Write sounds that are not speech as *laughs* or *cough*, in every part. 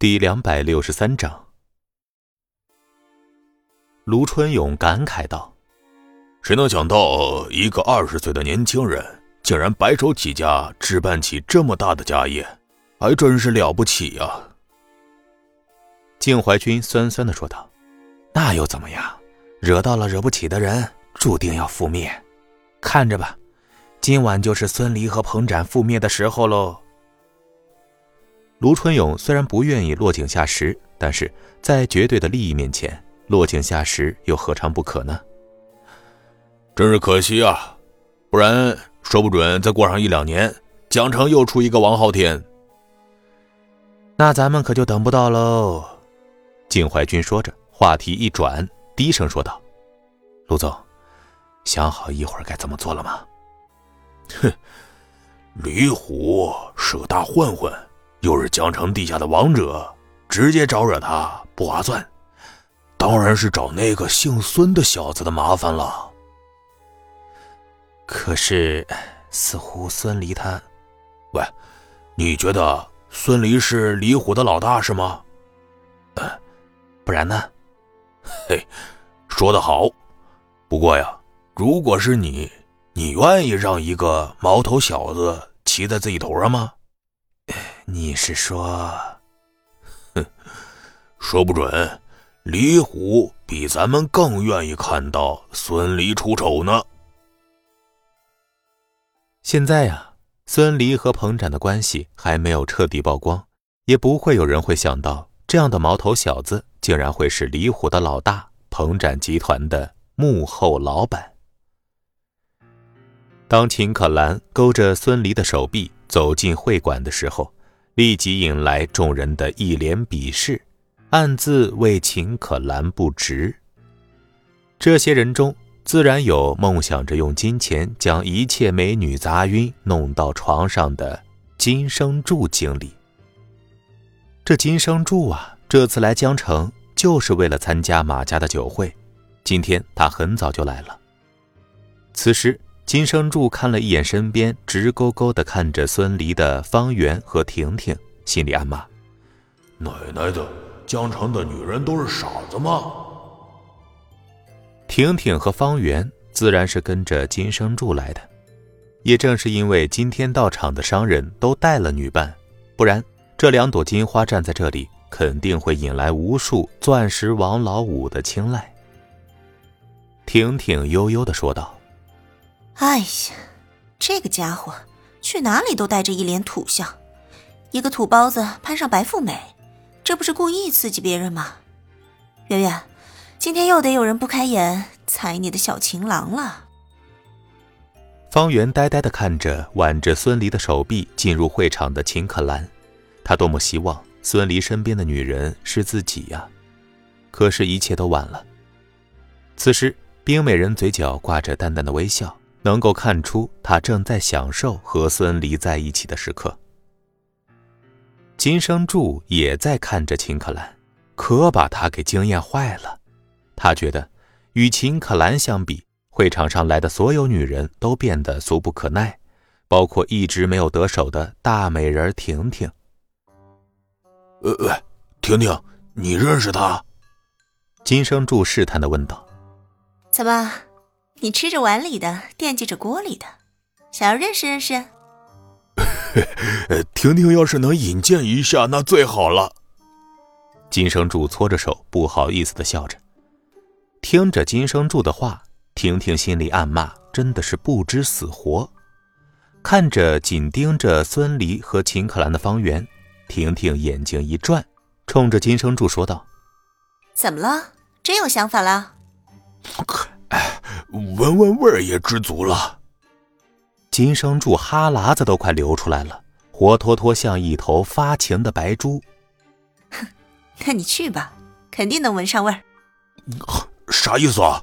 第两百六十三章，卢春勇感慨道：“谁能想到，一个二十岁的年轻人，竟然白手起家，置办起这么大的家业，还真是了不起呀！”靖怀君酸酸的说道：“那又怎么样？惹到了惹不起的人，注定要覆灭。看着吧，今晚就是孙离和彭展覆灭的时候喽。”卢春勇虽然不愿意落井下石，但是在绝对的利益面前，落井下石又何尝不可呢？真是可惜啊！不然说不准再过上一两年，江城又出一个王昊天，那咱们可就等不到喽。景怀君说着，话题一转，低声说道：“卢总，想好一会儿该怎么做了吗？”哼，李虎是个大混混。又是江城地下的王者，直接招惹他不划算，当然是找那个姓孙的小子的麻烦了。可是，似乎孙离他……喂，你觉得孙离是李虎的老大是吗？呃，不然呢？*laughs* 嘿，说得好。不过呀，如果是你，你愿意让一个毛头小子骑在自己头上吗？你是说，哼，说不准，李虎比咱们更愿意看到孙离出丑呢。现在呀，孙离和彭展的关系还没有彻底曝光，也不会有人会想到这样的毛头小子竟然会是李虎的老大，彭展集团的幕后老板。当秦可兰勾着孙离的手臂走进会馆的时候。立即引来众人的一脸鄙视，暗自为秦可兰不值。这些人中，自然有梦想着用金钱将一切美女砸晕、弄到床上的金生柱经理。这金生柱啊，这次来江城就是为了参加马家的酒会，今天他很早就来了。此时。金生柱看了一眼身边直勾勾的看着孙离的方圆和婷婷，心里暗骂：“奶奶的，江城的女人都是傻子吗？”婷婷和方圆自然是跟着金生柱来的，也正是因为今天到场的商人都带了女伴，不然这两朵金花站在这里，肯定会引来无数钻石王老五的青睐。婷婷悠悠的说道。哎呀，这个家伙去哪里都带着一脸土相，一个土包子攀上白富美，这不是故意刺激别人吗？圆圆，今天又得有人不开眼踩你的小情郎了。方圆呆呆的看着挽着孙离的手臂进入会场的秦可兰，他多么希望孙离身边的女人是自己呀！可是，一切都晚了。此时，冰美人嘴角挂着淡淡的微笑。能够看出他正在享受和孙离在一起的时刻。金生柱也在看着秦可兰，可把他给惊艳坏了。他觉得，与秦可兰相比，会场上来的所有女人都变得俗不可耐，包括一直没有得手的大美人婷婷。呃，喂，婷婷，你认识他？金生柱试探的问道。怎么？你吃着碗里的，惦记着锅里的，想要认识认识。婷婷 *laughs* 要是能引荐一下，那最好了。金生柱搓着手，不好意思的笑着。听着金生柱的话，婷婷心里暗骂：真的是不知死活。看着紧盯着孙离和秦可兰的方圆，婷婷眼睛一转，冲着金生柱说道：“怎么了？真有想法了？” *laughs* 哎，闻闻味儿也知足了。金生柱哈喇子都快流出来了，活脱脱像一头发情的白猪。哼，*laughs* 那你去吧，肯定能闻上味儿。*laughs* 啥意思啊？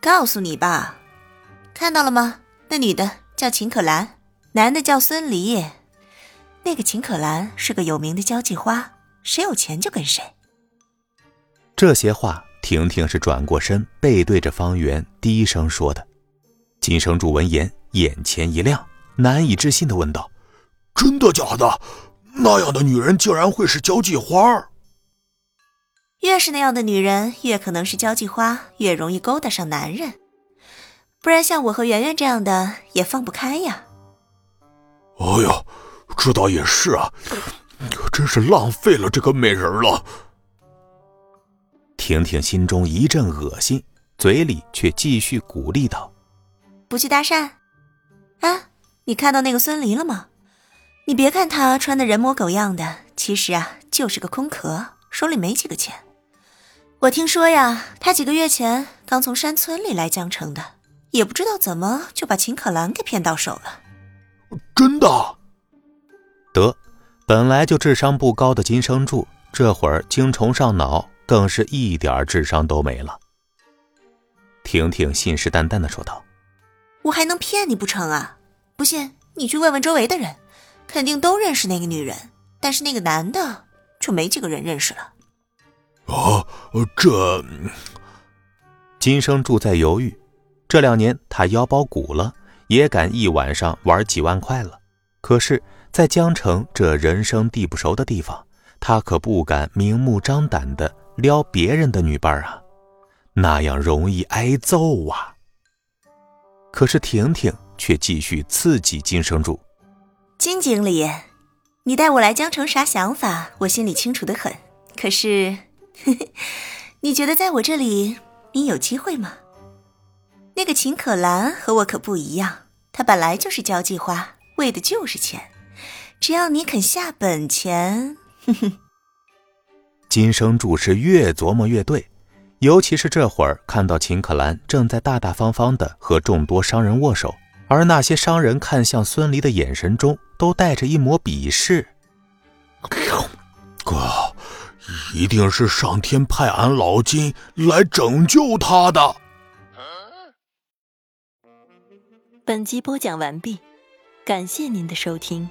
告诉你吧，看到了吗？那女的叫秦可兰，男的叫孙离。那个秦可兰是个有名的交际花，谁有钱就跟谁。这些话。婷婷是转过身，背对着方圆，低声说的。金生柱闻言，眼前一亮，难以置信的问道：“真的假的？那样的女人竟然会是交际花？越是那样的女人，越可能是交际花，越容易勾搭上男人。不然，像我和圆圆这样的也放不开呀。哎呀，这倒也是啊，真是浪费了这个美人了。婷婷心中一阵恶心，嘴里却继续鼓励道：“不去搭讪？啊，你看到那个孙离了吗？你别看他穿的人模狗样的，其实啊就是个空壳，手里没几个钱。我听说呀，他几个月前刚从山村里来江城的，也不知道怎么就把秦可兰给骗到手了。真的？得，本来就智商不高的金生柱，这会儿精虫上脑。”更是一点智商都没了。婷婷信誓旦旦的说道：“我还能骗你不成啊？不信你去问问周围的人，肯定都认识那个女人。但是那个男的就没几个人认识了。”啊，这……金生柱在犹豫。这两年他腰包鼓了，也敢一晚上玩几万块了。可是，在江城这人生地不熟的地方，他可不敢明目张胆的。撩别人的女伴啊，那样容易挨揍啊。可是婷婷却继续刺激金生柱。金经理，你带我来江城啥想法？我心里清楚的很。可是，*laughs* 你觉得在我这里你有机会吗？那个秦可兰和我可不一样，她本来就是交际花，为的就是钱。只要你肯下本钱，哼哼。金生柱是越琢磨越对，尤其是这会儿看到秦可兰正在大大方方的和众多商人握手，而那些商人看向孙离的眼神中都带着一抹鄙视。哥，一定是上天派俺老金来拯救他的。本集播讲完毕，感谢您的收听。